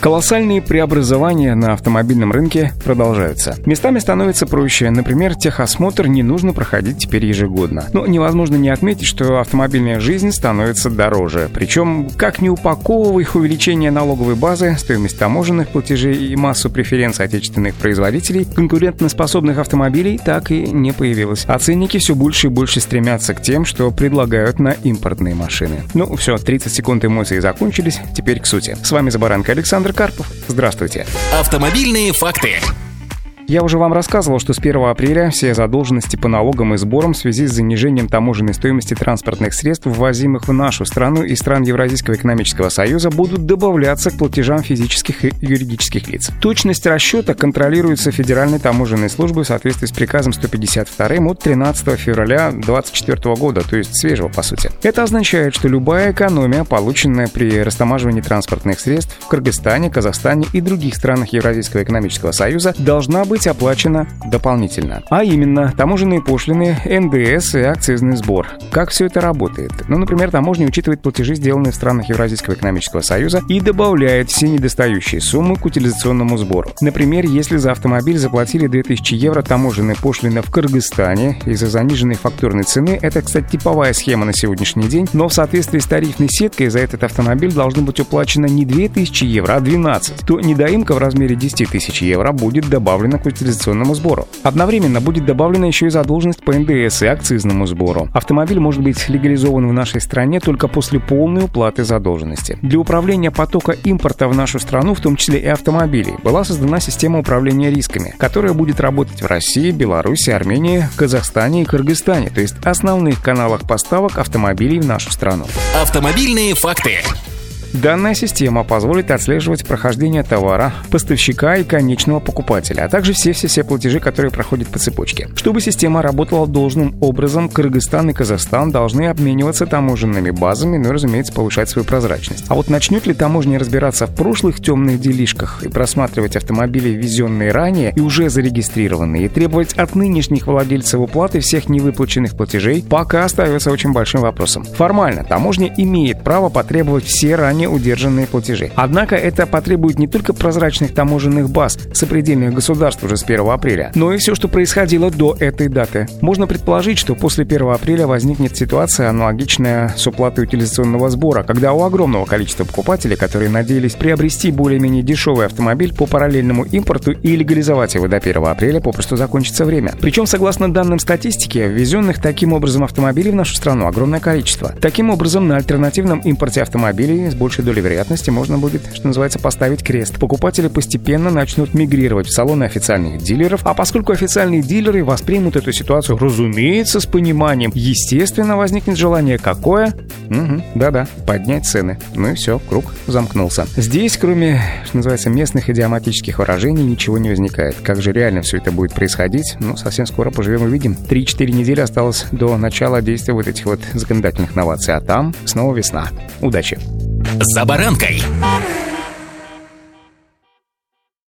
Колоссальные преобразования на автомобильном рынке продолжаются. Местами становится проще. Например, техосмотр не нужно проходить теперь ежегодно. Но невозможно не отметить, что автомобильная жизнь становится дороже. Причем, как не упаковывая их увеличение налоговой базы, стоимость таможенных платежей и массу преференций отечественных производителей, конкурентоспособных автомобилей так и не появилось. А ценники все больше и больше стремятся к тем, что предлагают на импортные машины. Ну все, 30 секунд эмоций закончились, теперь к сути. С вами Забаранка Александр Александр Карпов. Здравствуйте. Автомобильные факты. Я уже вам рассказывал, что с 1 апреля все задолженности по налогам и сборам в связи с занижением таможенной стоимости транспортных средств, ввозимых в нашу страну и стран Евразийского экономического союза, будут добавляться к платежам физических и юридических лиц. Точность расчета контролируется Федеральной таможенной службой в соответствии с приказом 152 от 13 февраля 2024 года, то есть свежего по сути. Это означает, что любая экономия, полученная при растамаживании транспортных средств в Кыргызстане, Казахстане и других странах Евразийского экономического союза, должна быть быть оплачено дополнительно. А именно, таможенные пошлины, НДС и акцизный сбор. Как все это работает? Ну, например, таможня учитывает платежи, сделанные в странах Евразийского экономического союза, и добавляет все недостающие суммы к утилизационному сбору. Например, если за автомобиль заплатили 2000 евро таможенной пошлины в Кыргызстане из-за заниженной фактурной цены, это, кстати, типовая схема на сегодняшний день, но в соответствии с тарифной сеткой за этот автомобиль должно быть уплачено не 2000 евро, а 12, то недоимка в размере 10 тысяч евро будет добавлена к утилизационному сбору. Одновременно будет добавлена еще и задолженность по НДС и акцизному сбору. Автомобиль может быть легализован в нашей стране только после полной уплаты задолженности. Для управления потока импорта в нашу страну, в том числе и автомобилей, была создана система управления рисками, которая будет работать в России, Беларуси, Армении, Казахстане и Кыргызстане, то есть основных каналах поставок автомобилей в нашу страну. Автомобильные факты. Данная система позволит отслеживать прохождение товара, поставщика и конечного покупателя, а также все-все-все платежи, которые проходят по цепочке. Чтобы система работала должным образом, Кыргызстан и Казахстан должны обмениваться таможенными базами, ну и, разумеется, повышать свою прозрачность. А вот начнет ли таможня разбираться в прошлых темных делишках и просматривать автомобили, ввезенные ранее и уже зарегистрированные, и требовать от нынешних владельцев уплаты всех невыплаченных платежей, пока остается очень большим вопросом. Формально таможня имеет право потребовать все ранее ранее удержанные платежи. Однако это потребует не только прозрачных таможенных баз сопредельных государств уже с 1 апреля, но и все, что происходило до этой даты. Можно предположить, что после 1 апреля возникнет ситуация аналогичная с уплатой утилизационного сбора, когда у огромного количества покупателей, которые надеялись приобрести более-менее дешевый автомобиль по параллельному импорту и легализовать его до 1 апреля, попросту закончится время. Причем, согласно данным статистики, ввезенных таким образом автомобилей в нашу страну огромное количество. Таким образом, на альтернативном импорте автомобилей с большей большей долей вероятности можно будет, что называется, поставить крест. Покупатели постепенно начнут мигрировать в салоны официальных дилеров, а поскольку официальные дилеры воспримут эту ситуацию, разумеется, с пониманием, естественно, возникнет желание какое? Угу, да-да, поднять цены. Ну и все, круг замкнулся. Здесь, кроме, что называется, местных идиоматических выражений, ничего не возникает. Как же реально все это будет происходить? Ну, совсем скоро поживем и видим. 3-4 недели осталось до начала действия вот этих вот законодательных новаций, а там снова весна. Удачи! «За баранкой».